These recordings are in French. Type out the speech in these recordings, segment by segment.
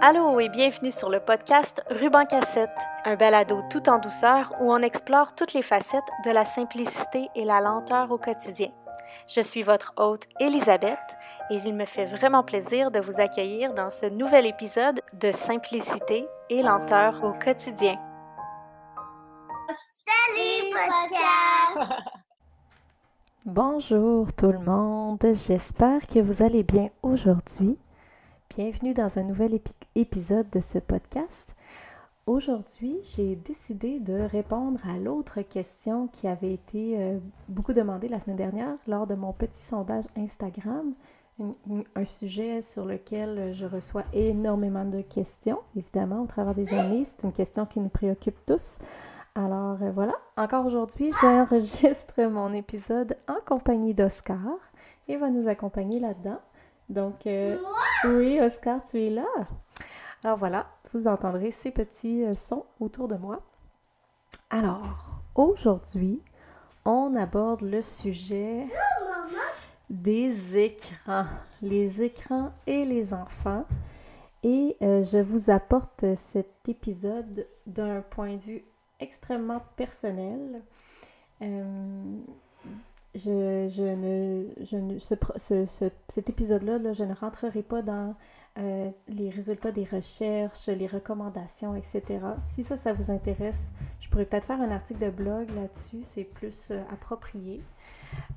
Allô et bienvenue sur le podcast Ruban Cassette, un balado tout en douceur où on explore toutes les facettes de la simplicité et la lenteur au quotidien. Je suis votre hôte Elisabeth et il me fait vraiment plaisir de vous accueillir dans ce nouvel épisode de Simplicité et lenteur au quotidien. Salut podcast! Bonjour tout le monde, j'espère que vous allez bien aujourd'hui. Bienvenue dans un nouvel épisode de ce podcast. Aujourd'hui, j'ai décidé de répondre à l'autre question qui avait été euh, beaucoup demandée la semaine dernière lors de mon petit sondage Instagram, un sujet sur lequel je reçois énormément de questions, évidemment, au travers des années. C'est une question qui nous préoccupe tous. Alors euh, voilà, encore aujourd'hui, j'enregistre mon épisode en compagnie d'Oscar et va nous accompagner là-dedans. Donc, euh, oui, Oscar, tu es là. Alors voilà, vous entendrez ces petits euh, sons autour de moi. Alors, aujourd'hui, on aborde le sujet des écrans, les écrans et les enfants. Et je vous apporte cet épisode d'un point de vue extrêmement personnel. Euh, je, je, ne, je ne ce, ce, cet épisode-là, là, je ne rentrerai pas dans euh, les résultats des recherches, les recommandations, etc. Si ça, ça vous intéresse, je pourrais peut-être faire un article de blog là-dessus, c'est plus euh, approprié.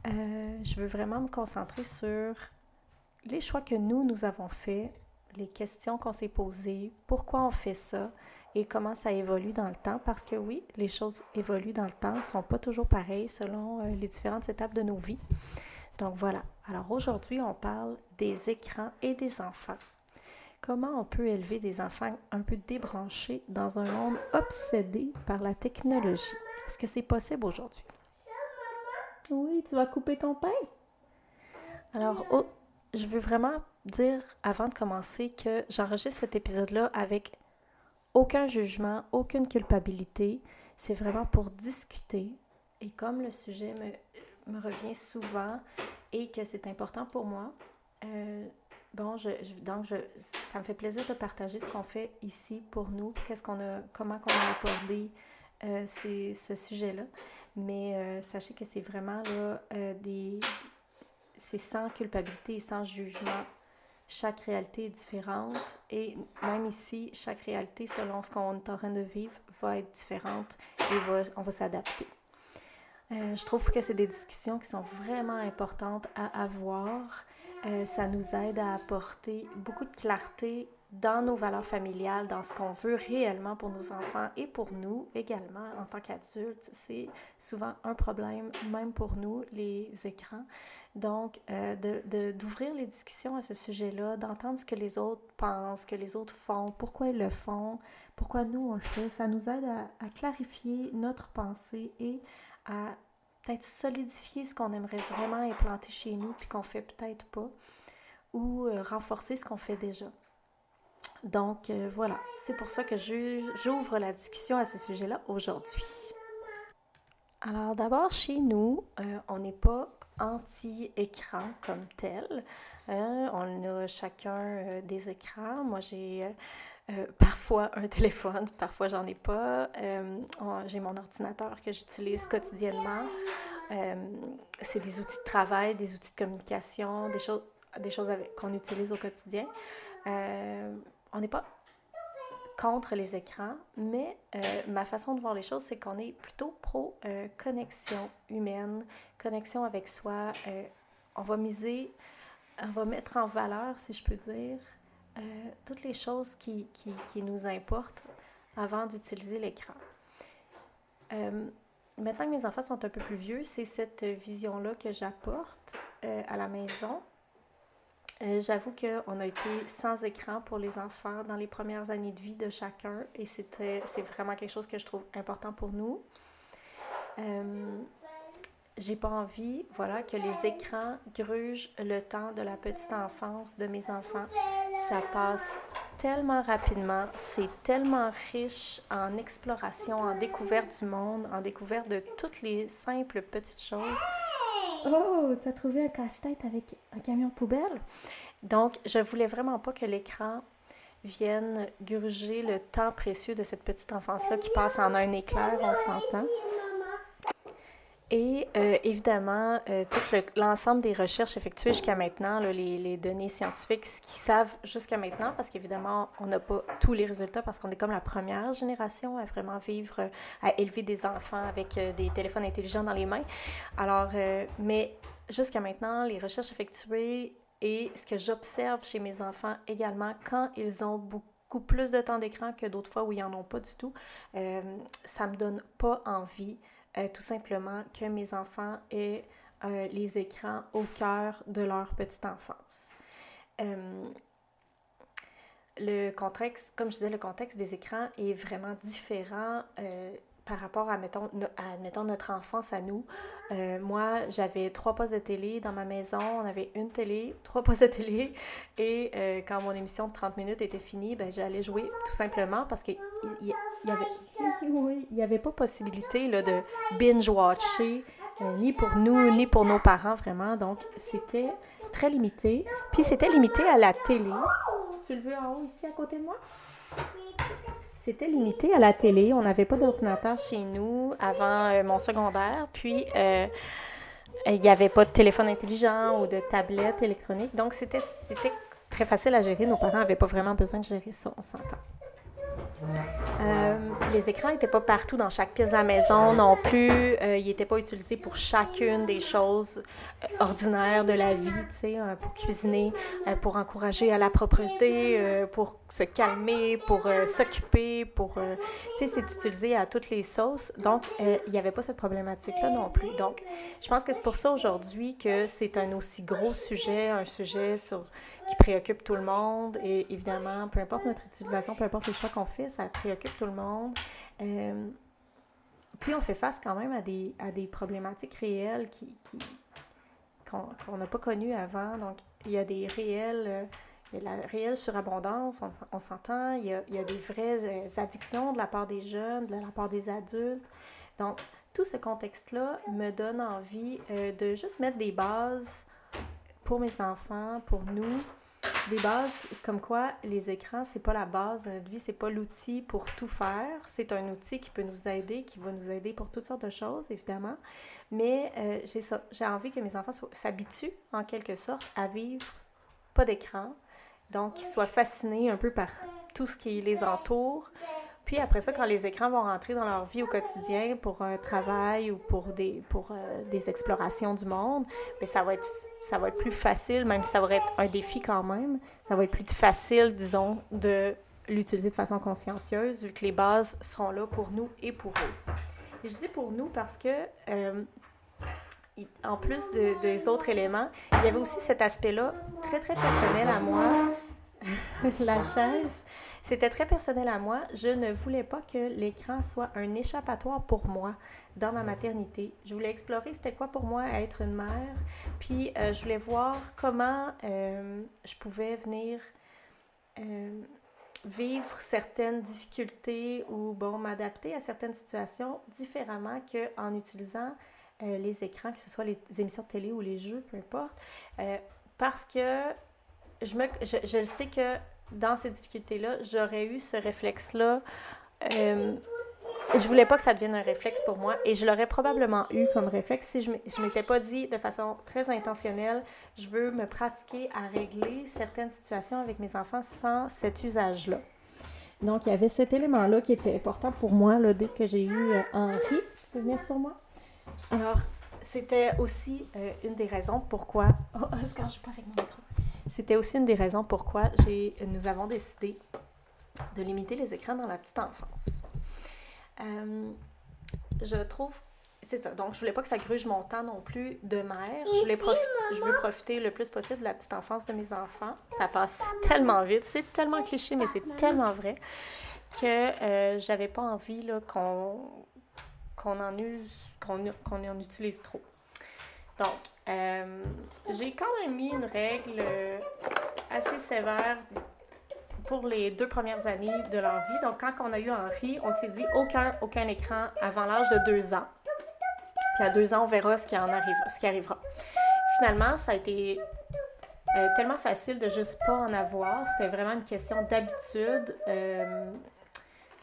je veux vraiment me concentrer sur les choix que nous, nous avons faits, les questions qu'on s'est posées, pourquoi on fait ça, et comment ça évolue dans le temps, parce que oui, les choses évoluent dans le temps, ne sont pas toujours pareilles selon euh, les différentes étapes de nos vies. Donc voilà. Alors aujourd'hui, on parle des écrans et des enfants. Comment on peut élever des enfants un peu débranchés dans un monde obsédé par la technologie? Est-ce que c'est possible aujourd'hui? Oui, tu vas couper ton pain? Alors, je veux vraiment dire avant de commencer que j'enregistre cet épisode-là avec aucun jugement, aucune culpabilité. C'est vraiment pour discuter. Et comme le sujet me, revient souvent et que c'est important pour moi, euh, bon, je, donc ça me fait plaisir de partager ce qu'on fait ici pour nous, qu'est-ce qu'on a, comment qu'on a abordé euh, ce sujet-là. Mais euh, sachez que c'est vraiment là, des, c'est sans culpabilité et sans jugement chaque réalité est différente et même ici, chaque réalité, selon ce qu'on est en train de vivre, va être différente et on va s'adapter. Euh, je trouve que c'est des discussions qui sont vraiment importantes à avoir. Euh, ça nous aide à apporter beaucoup de clarté dans nos valeurs familiales, dans ce qu'on veut réellement pour nos enfants et pour nous également en tant qu'adultes. C'est souvent un problème, même pour nous, les écrans. Donc, euh, d'ouvrir les discussions à ce sujet-là, d'entendre ce que les autres pensent, ce que les autres font, pourquoi ils le font, pourquoi nous on le fait, ça nous aide à, clarifier notre pensée et à peut-être solidifier ce qu'on aimerait vraiment implanter chez nous puis qu'on fait peut-être pas, ou euh, renforcer ce qu'on fait déjà. Donc euh, voilà, c'est pour ça que j'ouvre la discussion à ce sujet-là aujourd'hui. Alors d'abord, chez nous, on n'est pas anti-écran comme tel. Hein. On a chacun euh, des écrans. Moi, j'ai euh, euh, parfois un téléphone, parfois j'en ai pas. j'ai mon ordinateur que j'utilise quotidiennement. c'est des outils de travail, des outils de communication, des choses, des choses qu'on utilise au quotidien. On n'est pas contre les écrans, mais euh, ma façon de voir les choses, c'est qu'on est plutôt pro euh, connexion humaine, connexion avec soi. Euh, on va miser, on va mettre en valeur, si je peux dire, toutes les choses qui, qui, qui nous importent avant d'utiliser l'écran. maintenant que mes enfants sont un peu plus vieux, c'est cette vision-là que j'apporte à la maison euh, j'avoue qu'on a été sans écran pour les enfants dans les premières années de vie de chacun et c'est vraiment quelque chose que je trouve important pour nous. Euh, j'ai pas envie, voilà, que les écrans grugent le temps de la petite enfance de mes enfants. Ça passe tellement rapidement, c'est tellement riche en exploration, en découverte du monde, en découverte de toutes les simples petites choses. Oh, t'as trouvé un casse-tête avec un camion poubelle? Donc, je voulais vraiment pas que l'écran viennent gruger le temps précieux de cette petite enfance-là qui passe en un éclair, on s'entend. Et euh, évidemment, euh, tout l'ensemble des recherches effectuées jusqu'à maintenant, les, données scientifiques, ce qu'ils savent jusqu'à maintenant, parce qu'évidemment, on n'a pas tous les résultats parce qu'on est comme la première génération à vraiment vivre, euh, à élever des enfants avec des téléphones intelligents dans les mains. Alors, mais jusqu'à maintenant, les recherches effectuées et ce que j'observe chez mes enfants également, quand ils ont beaucoup plus de temps d'écran que d'autres fois où ils n'en ont pas du tout, ça me donne pas envie euh, tout simplement que mes enfants aient euh, les écrans au cœur de leur petite enfance. Euh, le contexte, comme je disais, le contexte des écrans est vraiment différent par rapport à, mettons, à, notre enfance à nous. moi, j'avais trois postes de télé dans ma maison. On avait une télé, trois postes de télé. Et quand mon émission de 30 minutes était finie, ben, j'allais jouer tout simplement parce qu'il avait, il n'y avait pas possibilité là, de binge-watcher, euh, ni pour nous, ni pour nos parents, vraiment. Donc, c'était très limité. Puis, c'était limité à la télé. Tu le veux en haut, ici, à côté de moi? C'était limité à la télé. On n'avait pas d'ordinateur chez nous avant euh, mon secondaire. Puis, euh, il n'y avait pas de téléphone intelligent ou de tablette électronique. Donc, c'était très facile à gérer. Nos parents n'avaient pas vraiment besoin de gérer ça, on s'entend. Euh, les écrans n'étaient pas partout dans chaque pièce de la maison non plus. Euh, ils n'étaient pas utilisés pour chacune des choses euh, ordinaires de la vie, tu sais, pour cuisiner, pour encourager à la propreté, pour se calmer, pour s'occuper, pour... tu sais, c'est utilisé à toutes les sauces. Donc, il n'y avait pas cette problématique-là non plus. Donc, je pense que c'est pour ça aujourd'hui que c'est un aussi gros sujet, un sujet sur qui préoccupe tout le monde. Et évidemment, peu importe notre utilisation, peu importe les choix qu'on fait, ça préoccupe tout le monde. Euh, puis on fait face quand même à des, à des problématiques réelles qui, qu'on n'a pas connues avant. Donc, il y a des réels... Euh, il y a la réelle surabondance, on, s'entend, il y, a, il y, a, des vraies euh, addictions de la part des jeunes, de la part des adultes. Donc, tout ce contexte-là me donne envie de juste mettre des bases pour mes enfants, pour nous, des bases comme quoi les écrans, c'est pas la base de notre vie, c'est pas l'outil pour tout faire. C'est un outil qui peut nous aider, qui va nous aider pour toutes sortes de choses, évidemment. Mais euh, j'ai envie que mes enfants s'habituent, en quelque sorte, à vivre pas d'écran. Donc, qu'ils soient fascinés un peu par tout ce qui les entoure. Puis après ça, quand les écrans vont rentrer dans leur vie au quotidien pour un travail ou pour des, pour, euh, des explorations du monde, bien, ça va être ça va être plus facile, même si ça va être un défi quand même, ça va être plus facile, disons, de l'utiliser de façon consciencieuse, vu que les bases seront là pour nous et pour eux. Et je dis pour nous parce que, euh, en plus de, des autres éléments, il y avait aussi cet aspect-là très, très personnel à moi la chaise. C'était très personnel à moi. Je ne voulais pas que l'écran soit un échappatoire pour moi dans ma maternité. Je voulais explorer c'était quoi pour moi être une mère. Puis euh, je voulais voir comment euh, je pouvais venir euh, vivre certaines difficultés ou bon m'adapter à certaines situations différemment qu'en utilisant les écrans, que ce soit les émissions de télé ou les jeux, peu importe. parce que je, me, je, je sais que dans ces difficultés-là, j'aurais eu ce réflexe-là. Euh, je voulais pas que ça devienne un réflexe pour moi et je l'aurais probablement eu comme réflexe si je ne m'étais pas dit de façon très intentionnelle, je veux me pratiquer à régler certaines situations avec mes enfants sans cet usage-là. Donc, il y avait cet élément-là qui était important pour moi là, dès que j'ai eu euh, Henri se venir sur moi. Alors, c'était aussi euh, une des raisons pourquoi. Oh, Oscar, je pas avec mon micro. C'était aussi une des raisons pourquoi nous avons décidé de limiter les écrans dans la petite enfance. Euh, je trouve c'est ça. Donc, je voulais pas que ça gruge mon temps non plus de mère. Je voulais je profiter le plus possible de la petite enfance de mes enfants. Ça passe tellement vite. C'est tellement cliché, mais c'est tellement vrai que euh, j'avais pas envie qu'on qu'on en use, qu'on en utilise trop. Donc, euh, j'ai quand même mis une règle euh, assez sévère pour les deux premières années de leur vie. Donc, quand on a eu Henri, on s'est dit aucun, aucun écran avant l'âge de deux ans. Puis à deux ans, on verra ce qui, en arrive, ce qui arrivera. Finalement, ça a été euh, tellement facile de juste pas en avoir. C'était vraiment une question d'habitude.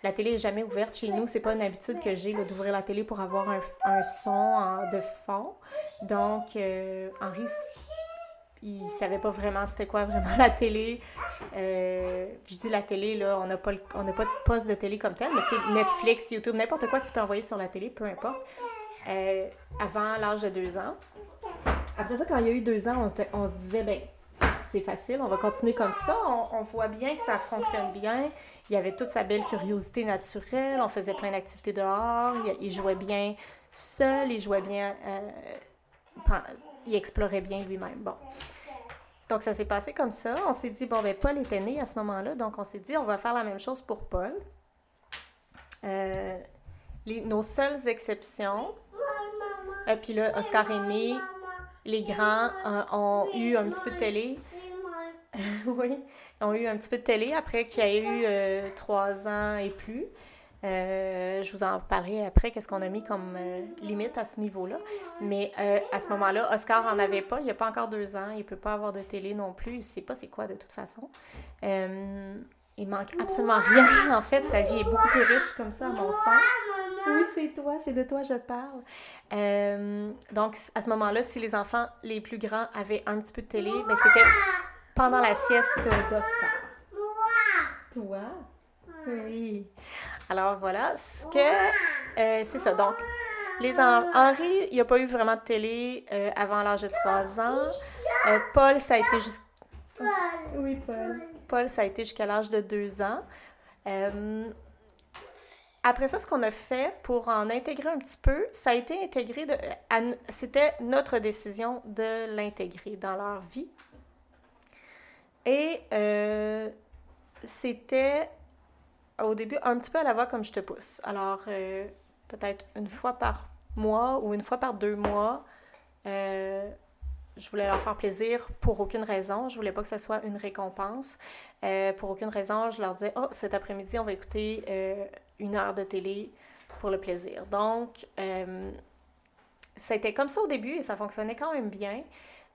La télé est jamais ouverte chez nous. C'est pas une habitude que j'ai d'ouvrir la télé pour avoir un, son de fond. Donc, euh, Henri, il savait pas vraiment c'était quoi vraiment la télé. je dis la télé, là, on n'a pas, on pas de poste de télé comme tel, mais tu sais, Netflix, YouTube, n'importe quoi que tu peux envoyer sur la télé, peu importe. avant l'âge de deux ans. Après ça, quand il y a eu deux ans, on, on se disait, ben c'est facile, on va continuer comme ça. On, voit bien que ça fonctionne bien. Il avait toute sa belle curiosité naturelle. On faisait plein d'activités dehors. Il, jouait bien seul. Il jouait bien. Euh, il explorait bien lui-même. Bon. Donc, ça s'est passé comme ça. On s'est dit, bon, ben, Paul était né à ce moment-là. Donc, on s'est dit, on va faire la même chose pour Paul. Euh, nos seules exceptions. Et euh, puis là, Oscar est né. Les grands ont eu un petit peu de télé. oui, ont eu un petit peu de télé après qu'il y a eu euh, trois ans et plus. Euh, je vous en parlerai après, qu'est-ce qu'on a mis comme euh, limite à ce niveau-là. Mais à ce moment-là, Oscar en avait pas. Il n'y a pas encore deux ans. Il ne peut pas avoir de télé non plus. Il ne sait pas c'est quoi de toute façon. il manque absolument rien. En fait, sa vie est beaucoup plus riche comme ça, à mon sens. Oui, c'est toi, c'est de toi je parle. donc, à ce moment-là, si les enfants les plus grands avaient un petit peu de télé, mais ben, c'était pendant la sieste d'Oscar. Toi? Oui. Alors voilà, ce que euh, c'est ça. Donc, les Henri, il n'y a pas eu vraiment de télé euh, avant l'âge de 3 ans. Euh, Paul, ça a été jusqu'à. Oui, Paul. Paul, ça a été jusqu'à l'âge de 2 ans. après ça, ce qu'on a fait pour en intégrer un petit peu, ça a été intégré de. C'était notre décision de l'intégrer dans leur vie. Et euh, c'était au début un petit peu à la voix comme je te pousse. Alors, euh, peut-être une fois par mois ou une fois par deux mois, euh, je voulais leur faire plaisir pour aucune raison. Je voulais pas que ce soit une récompense. pour aucune raison, je leur disais Oh, cet après-midi, on va écouter une heure de télé pour le plaisir. Donc, c'était comme ça au début et ça fonctionnait quand même bien.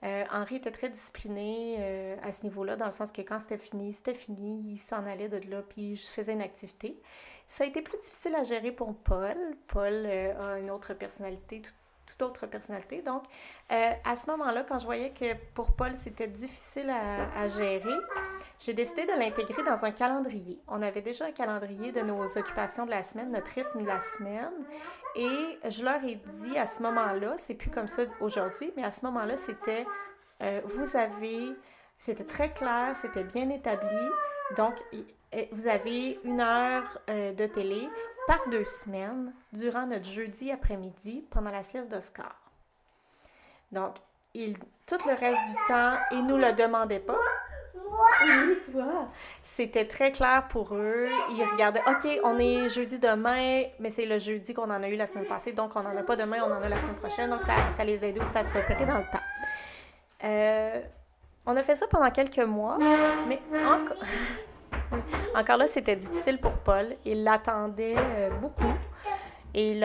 Euh, Henri était très discipliné euh, à ce niveau-là, dans le sens que quand c'était fini, c'était fini, il s'en allait de là, puis je faisais une activité. Ça a été plus difficile à gérer pour Paul. Paul euh, a une autre personnalité, toute autre personnalité. Donc, à ce moment-là, quand je voyais que pour Paul, c'était difficile à, à gérer, j'ai décidé de l'intégrer dans un calendrier. On avait déjà un calendrier de nos occupations de la semaine, notre rythme de la semaine. Et je leur ai dit à ce moment-là, c'est plus comme ça aujourd'hui, mais à ce moment-là, c'était, euh, vous avez, c'était très clair, c'était bien établi. Donc, vous avez une heure euh, de télé par deux semaines durant notre jeudi après-midi pendant la sieste d'Oscar. Donc, il, tout le reste du temps, ils ne nous le demandaient pas. Oui, toi. C'était très clair pour eux. Ils regardaient, OK, on est jeudi demain, mais c'est le jeudi qu'on en a eu la semaine passée, donc on n'en a pas demain, on en a la semaine prochaine. Donc, ça, ça les aidait aussi à se repérer dans le temps. Euh, on a fait ça pendant quelques mois, mais encore, encore là, c'était difficile pour Paul. Il l'attendait euh, beaucoup. Et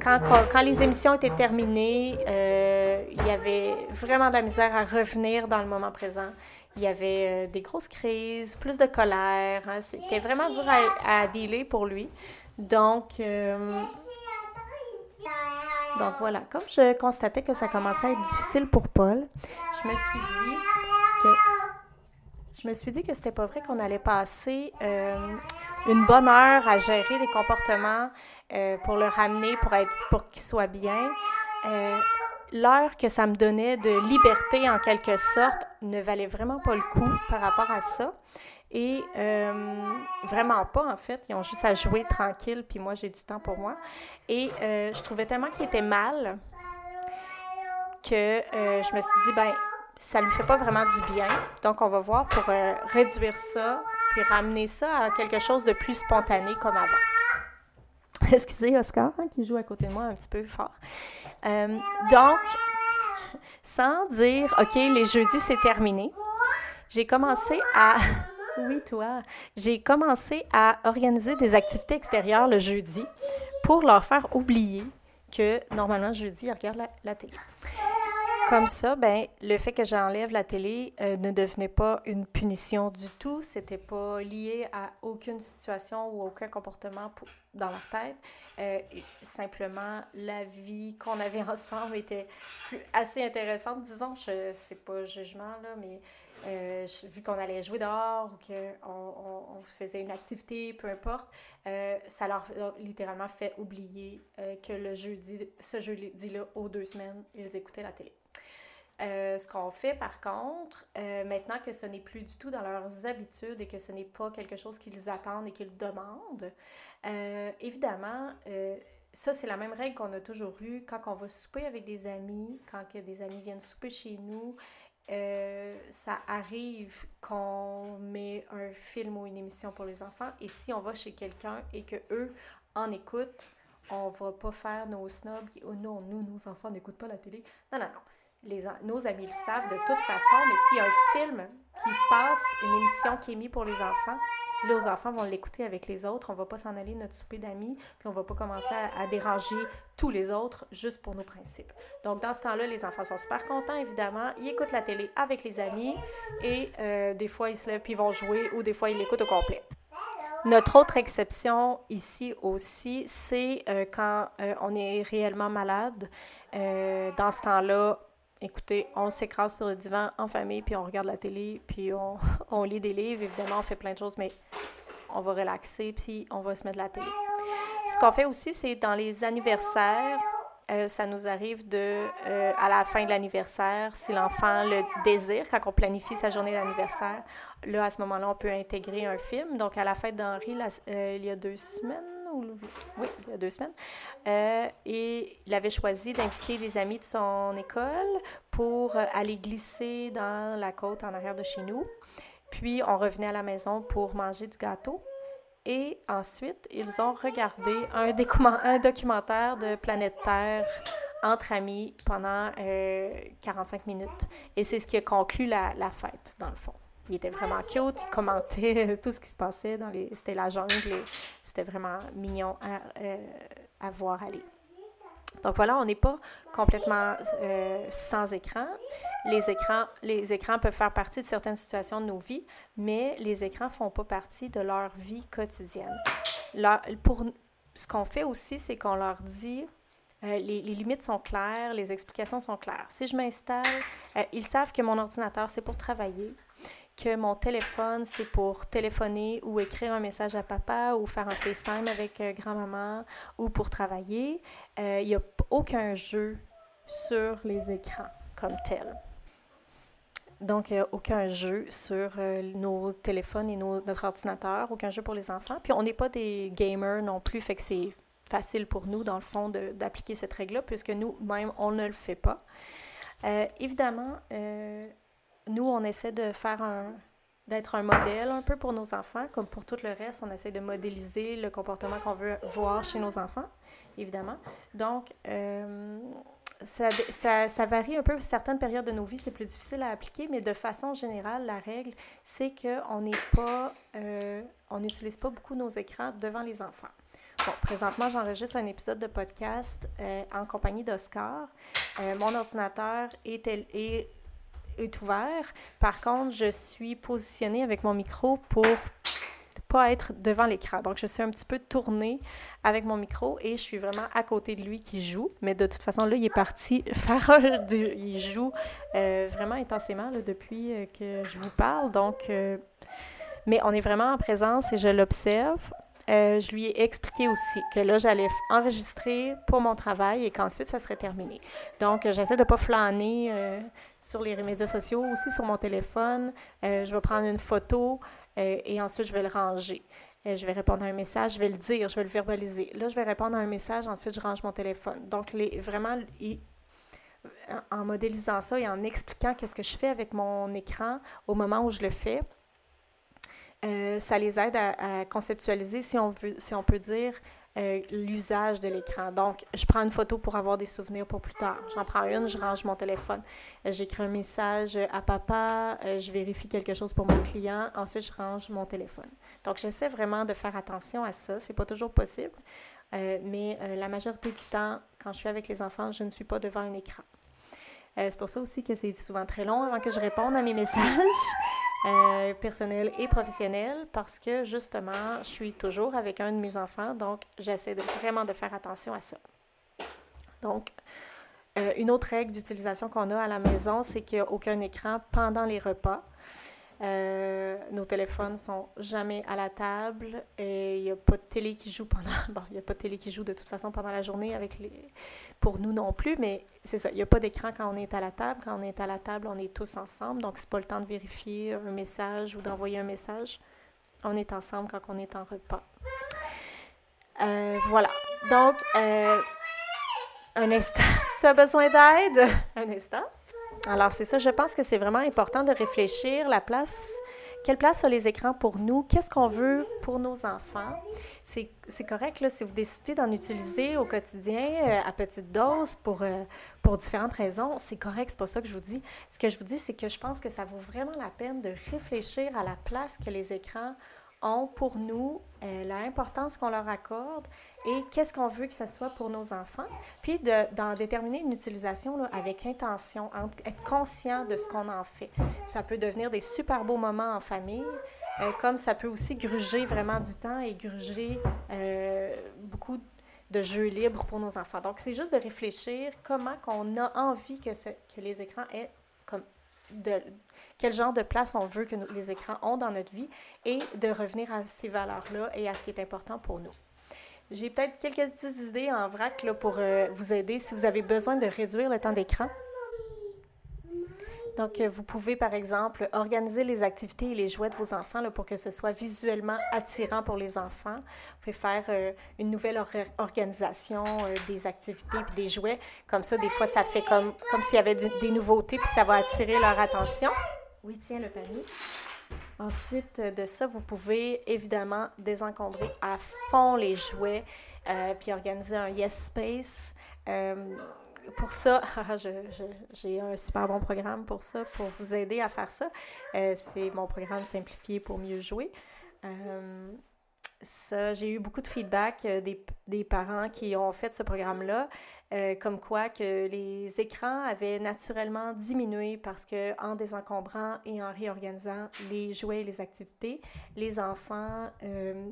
quand, les émissions étaient terminées, euh, il y avait vraiment de la misère à revenir dans le moment présent. Il y avait euh, des grosses crises, plus de colère. Hein. C'était vraiment dur à, à, dealer pour lui. Donc, donc voilà, comme je constatais que ça commençait à être difficile pour Paul, je me suis dit que je me suis dit que c'était pas vrai qu'on allait passer euh, une bonne heure à gérer des comportements pour le ramener, pour être pour qu'il soit bien l'heure que ça me donnait de liberté en quelque sorte ne valait vraiment pas le coup par rapport à ça. Et euh, vraiment pas, en fait. Ils ont juste à jouer tranquille, puis moi, j'ai du temps pour moi. Et euh, je trouvais tellement qu'il était mal que euh, je me suis dit, ben, ça lui fait pas vraiment du bien. Donc, on va voir pour réduire ça, puis ramener ça à quelque chose de plus spontané comme avant. Excusez Oscar hein, qui joue à côté de moi un petit peu fort. Euh, donc, sans dire, OK, les jeudis, c'est terminé, j'ai commencé à... Oui, toi. J'ai commencé à organiser des activités extérieures le jeudi pour leur faire oublier que normalement, jeudi, ils regardent la, télé. Comme ça, ben, le fait que j'enlève la télé euh, ne devenait pas une punition du tout. C'était pas lié à aucune situation ou aucun comportement dans leur tête. Euh, simplement, la vie qu'on avait ensemble était assez intéressante. Disons, je c'est pas jugement, là, mais euh, vu qu'on allait jouer dehors ou qu'on on, faisait une activité, peu importe, ça leur a littéralement fait oublier que le jeudi, ce jeudi-là, aux deux semaines, ils écoutaient la télé. Ce qu'on fait par contre, maintenant que ce n'est plus du tout dans leurs habitudes et que ce n'est pas quelque chose qu'ils attendent et qu'ils demandent, euh, évidemment, euh, ça, c'est la même règle qu'on a toujours eue quand on va souper avec des amis, quand que des amis viennent souper chez nous. Euh, ça arrive qu'on met un film ou une émission pour les enfants et si on va chez quelqu'un et que eux en écoutent, on va pas faire nos snobs qui, oh non, nous, nos enfants n'écoutent pas la télé. Non, non, non. Nos amis le savent de toute façon, mais s'il y a un film qui passe, une émission qui est mise pour les enfants, Là, enfants vont l'écouter avec les autres. On va pas s'en aller notre souper d'amis, puis on va pas commencer à, déranger tous les autres juste pour nos principes. Donc, dans ce temps-là, les enfants sont super contents, évidemment. Ils écoutent la télé avec les amis et euh, des fois, ils se lèvent puis ils vont jouer ou des fois, ils l'écoutent au complet. Notre autre exception ici aussi, c'est euh, quand euh, on est réellement malade. dans ce temps-là, écoutez, on s'écrase sur le divan en famille, puis on regarde la télé, puis on, on, lit des livres. Évidemment, on fait plein de choses, mais on va relaxer, puis on va se mettre la télé. Ce qu'on fait aussi, c'est dans les anniversaires, euh, ça nous arrive de, euh, à la fin de l'anniversaire, si l'enfant le désire, quand on planifie sa journée d'anniversaire, là, à ce moment-là, on peut intégrer un film. Donc, à la fête d'Henri, euh, il y a deux semaines, oui, il y a deux semaines. Euh, et il avait choisi d'inviter des amis de son école pour euh, aller glisser dans la côte en arrière de chez nous. Puis on revenait à la maison pour manger du gâteau. Et ensuite, ils ont regardé un, documentaire de Planète Terre entre amis pendant 45 euh, minutes. Et c'est ce qui a conclu la fête, dans le fond. Il était vraiment cute, il commentait tout ce qui se passait dans les... C'était la jungle c'était vraiment mignon à, euh, à, voir aller. Donc voilà, on n'est pas complètement euh, sans écran. Les écrans, les écrans peuvent faire partie de certaines situations de nos vies, mais les écrans ne font pas partie de leur vie quotidienne. pour, ce qu'on fait aussi, c'est qu'on leur dit euh, les, limites sont claires, les explications sont claires. Si je m'installe, ils savent que mon ordinateur, c'est pour travailler que mon téléphone, c'est pour téléphoner ou écrire un message à papa ou faire un FaceTime avec euh, grand-maman ou pour travailler. Euh, il n'y a aucun jeu sur les écrans comme tel. Donc, a aucun jeu sur euh, nos téléphones et notre ordinateur, aucun jeu pour les enfants. Puis, on n'est pas des gamers non plus, fait que c'est facile pour nous, dans le fond, d'appliquer cette règle-là, puisque nous-mêmes, on ne le fait pas. évidemment, nous, on essaie de faire un d'être un modèle un peu pour nos enfants, comme pour tout le reste, on essaie de modéliser le comportement qu'on veut voir chez nos enfants, évidemment. Donc, euh, ça, ça, varie un peu. Certaines périodes de nos vies, c'est plus difficile à appliquer, mais de façon générale, la règle, c'est qu'on n'est pas, euh, on n'utilise pas beaucoup nos écrans devant les enfants. Bon, présentement, j'enregistre un épisode de podcast euh, en compagnie d'Oscar. mon ordinateur est est ouvert. Par contre, je suis positionnée avec mon micro pour pas être devant l'écran. Donc, je suis un petit peu tournée avec mon micro et je suis vraiment à côté de lui qui joue. Mais de toute façon, là, il est parti faire. Il joue euh, vraiment intensément depuis euh, que je vous parle. Donc, euh, mais on est vraiment en présence et je l'observe. Euh, je lui ai expliqué aussi que là, j'allais enregistrer pour mon travail et qu'ensuite, ça serait terminé. Donc, j'essaie de ne pas flâner euh, sur les médias sociaux, aussi sur mon téléphone. Euh, je vais prendre une photo et ensuite, je vais le ranger. je vais répondre à un message, je vais le dire, je vais le verbaliser. Là, je vais répondre à un message, ensuite, je range mon téléphone. Donc, vraiment, en modélisant ça et en expliquant qu'est-ce que je fais avec mon écran au moment où je le fais, euh, ça les aide à, conceptualiser, si on, veut, si on peut dire, euh, l'usage de l'écran. Donc, je prends une photo pour avoir des souvenirs pour plus tard. J'en prends une, je range mon téléphone. Euh, j'écris un message à papa, je vérifie quelque chose pour mon client, ensuite je range mon téléphone. Donc, j'essaie vraiment de faire attention à ça. C'est pas toujours possible, mais la majorité du temps, quand je suis avec les enfants, je ne suis pas devant un écran. C'est pour ça aussi que c'est souvent très long avant que je réponde à mes messages euh, personnels et professionnels parce que justement, je suis toujours avec un de mes enfants, donc j'essaie vraiment de faire attention à ça. Donc, euh, une autre règle d'utilisation qu'on a à la maison, c'est qu'il n'y a aucun écran pendant les repas. Euh, nos téléphones sont jamais à la table et il n'y a pas de télé qui joue pendant. Bon, il n'y a pas de télé qui joue de toute façon pendant la journée avec les, pour nous non plus, mais c'est ça. Il n'y a pas d'écran quand on est à la table. Quand on est à la table, on est tous ensemble. Donc, c'est pas le temps de vérifier un message ou d'envoyer un message. On est ensemble quand on est en repas. Euh, voilà. Donc, euh, un instant. Tu as besoin d'aide? Un instant. Alors, c'est ça. Je pense que c'est vraiment important de réfléchir la place. Quelle place ont les écrans pour nous? Qu'est-ce qu'on veut pour nos enfants? C'est correct, là, si vous décidez d'en utiliser au quotidien euh, à petite dose pour, euh, pour différentes raisons, c'est correct, c'est pas ça que je vous dis. Ce que je vous dis, c'est que je pense que ça vaut vraiment la peine de réfléchir à la place que les écrans pour nous, euh, l'importance qu'on leur accorde et qu'est-ce qu'on veut que ce soit pour nos enfants. Puis d'en déterminer une utilisation avec intention, être conscient de ce qu'on en fait. Ça peut devenir des super beaux moments en famille, euh, comme ça peut aussi gruger vraiment du temps et gruger euh, beaucoup de jeux libres pour nos enfants. Donc, c'est juste de réfléchir comment qu'on a envie que, que les écrans aient comme de, quel genre de place on veut que les écrans ont dans notre vie et de revenir à ces valeurs-là et à ce qui est important pour nous. J'ai peut-être quelques petites idées en vrac là, pour euh, vous aider si vous avez besoin de réduire le temps d'écran. Donc, euh, vous pouvez, par exemple, organiser les activités et les jouets de vos enfants là, pour que ce soit visuellement attirant pour les enfants. Vous pouvez faire euh, une nouvelle organisation des activités et des jouets. Comme ça, des fois, ça fait comme, comme s'il y avait des nouveautés, puis ça va attirer leur attention. Oui, tiens le panier. Ensuite de ça, vous pouvez évidemment désencombrer à fond les jouets, euh, puis organiser un Yes Space. Euh, pour ça, j'ai un super bon programme pour ça, pour vous aider à faire ça. Euh, c'est mon programme simplifié pour mieux jouer. Ça, j'ai eu beaucoup de feedback des, des, parents qui ont fait ce programme-là. Euh, comme quoi que les écrans avaient naturellement diminué parce que en désencombrant et en réorganisant les jouets et les activités, les enfants euh,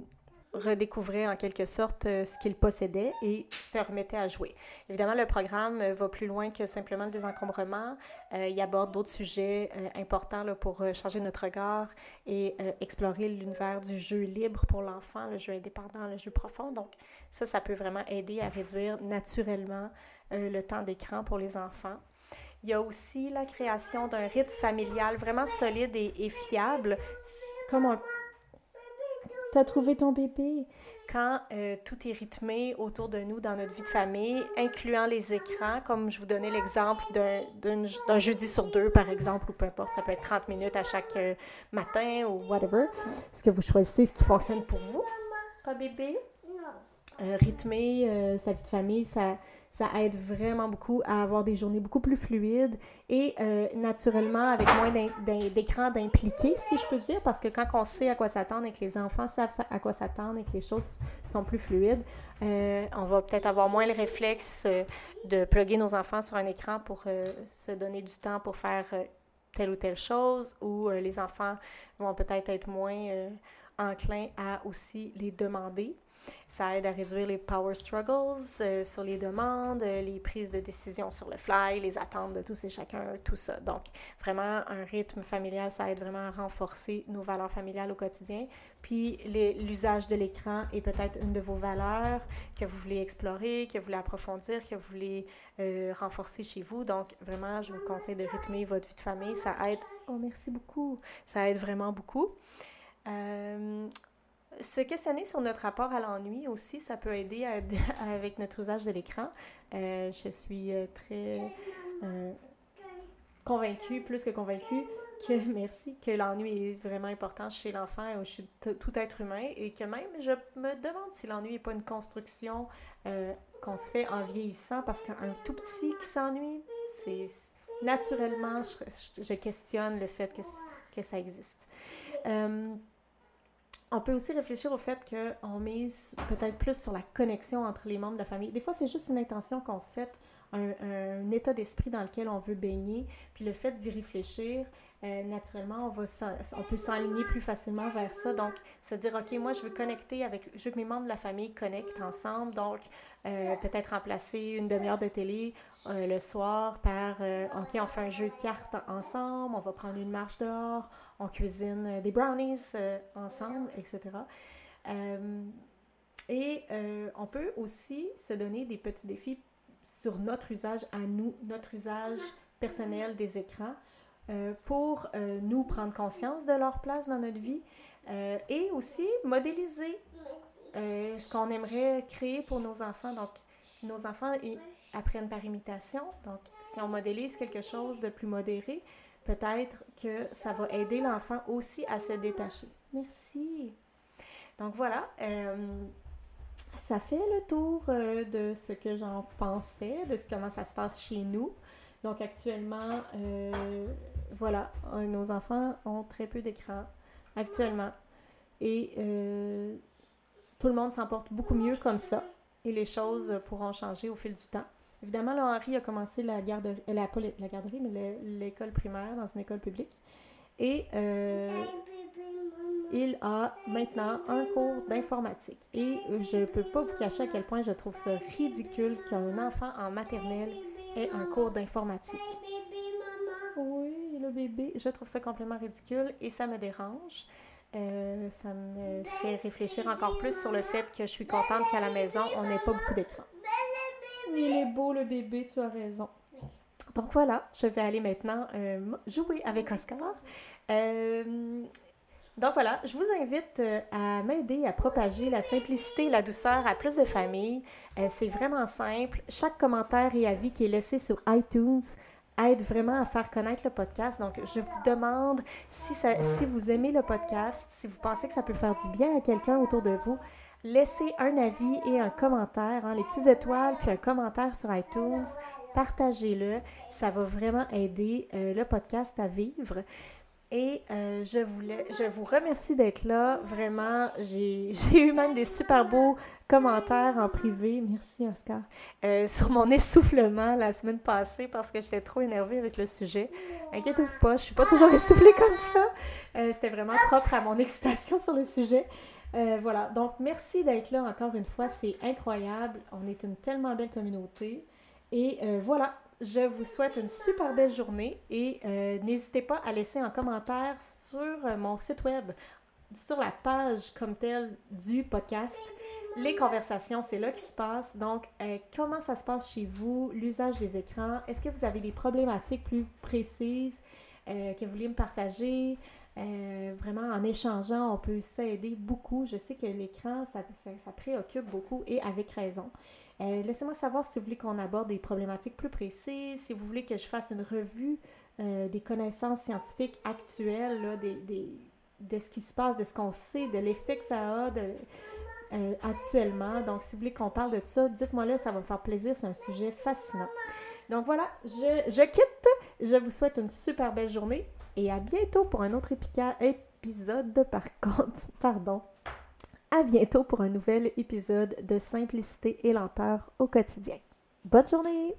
redécouvraient en quelque sorte euh, ce qu'ils possédaient et se remettaient à jouer. Évidemment, le programme va plus loin que simplement le désencombrement. il aborde d'autres sujets importants pour changer notre regard et explorer l'univers du jeu libre pour l'enfant, le jeu indépendant, le jeu profond. Donc, ça, ça peut vraiment aider à réduire naturellement euh, le temps d'écran pour les enfants. Il y a aussi la création d'un rythme familial vraiment solide et, fiable. Comment... T'as trouvé ton bébé? Quand euh, tout est rythmé autour de nous dans notre vie de famille, incluant les écrans, comme je vous donnais l'exemple d'un jeudi sur deux, par exemple, ou peu importe, ça peut être 30 minutes à chaque euh, matin ou whatever. Ce que vous choisissez, ce qui fonctionne pour vous. Pas bébé? Euh, rythmer euh, sa vie de famille, ça, ça aide vraiment beaucoup à avoir des journées beaucoup plus fluides et euh, naturellement avec moins d'écran d'impliquer, si je peux dire, parce que quand on sait à quoi s'attendre et que les enfants savent à quoi s'attendre et que les choses sont plus fluides, on va peut-être avoir moins le réflexe de plugger nos enfants sur un écran pour se donner du temps pour faire telle ou telle chose, ou les enfants vont peut-être être moins enclins à aussi les demander. Ça aide à réduire les power struggles euh, sur les demandes, euh, les prises de décision sur le fly, les attentes de tous et chacun, tout ça. Donc, vraiment, un rythme familial, ça aide vraiment à renforcer nos valeurs familiales au quotidien. Puis, l'usage de l'écran est peut-être une de vos valeurs que vous voulez explorer, que vous voulez approfondir, que vous voulez euh, renforcer chez vous. Donc, vraiment, je vous conseille de rythmer votre vie de famille. Ça aide. Oh, merci beaucoup. Ça aide vraiment beaucoup. Se questionner sur notre rapport à l'ennui aussi, ça peut aider avec notre usage de l'écran. Euh, je suis euh, très euh, convaincue, plus que convaincue, que merci, que l'ennui est vraiment important chez l'enfant et chez tout être humain et que même je me demande si l'ennui n'est pas une construction qu'on se fait en vieillissant parce qu'un tout petit qui s'ennuie, c'est naturellement, je, questionne le fait que, que ça existe. On peut aussi réfléchir au fait qu'on mise peut-être plus sur la connexion entre les membres de la famille. Des fois, c'est juste une intention qu'on set, un, état d'esprit dans lequel on veut baigner, puis le fait d'y réfléchir, euh, naturellement, on, va on peut s'aligner plus facilement vers ça. Donc, se dire, OK, moi, je veux connecter avec, je veux que mes membres de la famille connectent ensemble. Donc, euh, peut-être remplacer une demi-heure de télé euh, le soir par, OK, on fait un jeu de cartes ensemble, on va prendre une marche dehors, on cuisine des brownies ensemble, etc. et on peut aussi se donner des petits défis sur notre usage à nous, notre usage personnel des écrans. Euh, pour euh, nous prendre conscience de leur place dans notre vie euh, et aussi modéliser ce qu'on aimerait créer pour nos enfants. Donc, nos enfants apprennent par imitation. Donc, si on modélise quelque chose de plus modéré, peut-être que ça va aider l'enfant aussi à se détacher. Merci. Donc voilà, ça fait le tour de ce que j'en pensais, de ce, comment ça se passe chez nous. Donc actuellement, euh, voilà, euh, nos enfants ont très peu d'écran actuellement. Et euh, tout le monde s'en porte beaucoup mieux comme ça. Et les choses pourront changer au fil du temps. Évidemment, là, Henri a commencé la garderie, la, pas la garderie, mais l'école primaire dans une école publique. Et il a maintenant un cours d'informatique. Et je ne peux pas vous cacher à quel point je trouve ça ridicule qu'un enfant en maternelle et un cours d'informatique. Oui, le bébé. Je trouve ça complètement ridicule et ça me dérange. Euh, ça me fait réfléchir encore plus sur le fait que je suis contente qu'à la maison, on n'ait pas beaucoup d'écran. Il est beau le bébé, tu as raison. Donc voilà, je vais aller maintenant euh, jouer avec Oscar. Euh, donc voilà, je vous invite euh, à m'aider à propager la simplicité et la douceur à plus de familles. Euh, c'est vraiment simple. Chaque commentaire et avis qui est laissé sur iTunes aide vraiment à faire connaître le podcast. Donc, je vous demande si, si vous aimez le podcast, si vous pensez que ça peut faire du bien à quelqu'un autour de vous, laissez un avis et un commentaire, hein, les petites étoiles, puis un commentaire sur iTunes. Partagez-le. Ça va vraiment aider euh, le podcast à vivre. Et euh, je, voulais, je vous remercie d'être là. Vraiment, j'ai eu même des super beaux commentaires en privé. Merci, Oscar. Euh, sur mon essoufflement la semaine passée parce que j'étais trop énervée avec le sujet. Inquiétez-vous pas, je suis pas toujours essoufflée comme ça. Euh, c'était vraiment propre à mon excitation sur le sujet. voilà, donc merci d'être là encore une fois. C'est incroyable. On est une tellement belle communauté. Et voilà, je vous souhaite une super belle journée et euh, n'hésitez pas à laisser un commentaire sur euh, mon site web, sur la page comme telle du podcast. Les conversations, c'est là qui se passe. Donc, euh, comment ça se passe chez vous, l'usage des écrans? Est-ce que vous avez des problématiques plus précises que vous voulez me partager? Vraiment, en échangeant, on peut s'aider beaucoup. Je sais que l'écran, ça, préoccupe beaucoup et avec raison. Euh, laissez-moi savoir si vous voulez qu'on aborde des problématiques plus précises, si vous voulez que je fasse une revue euh, des connaissances scientifiques actuelles, là, des, de ce qui se passe, de ce qu'on sait, de l'effet que ça a euh, actuellement. Donc, si vous voulez qu'on parle de ça, dites-moi là, ça va me faire plaisir, c'est un sujet fascinant. Donc voilà, je quitte, je vous souhaite une super belle journée et à bientôt pour un autre épisode par contre, pardon. À bientôt pour un nouvel épisode de Simplicité et lenteur au quotidien. Bonne journée!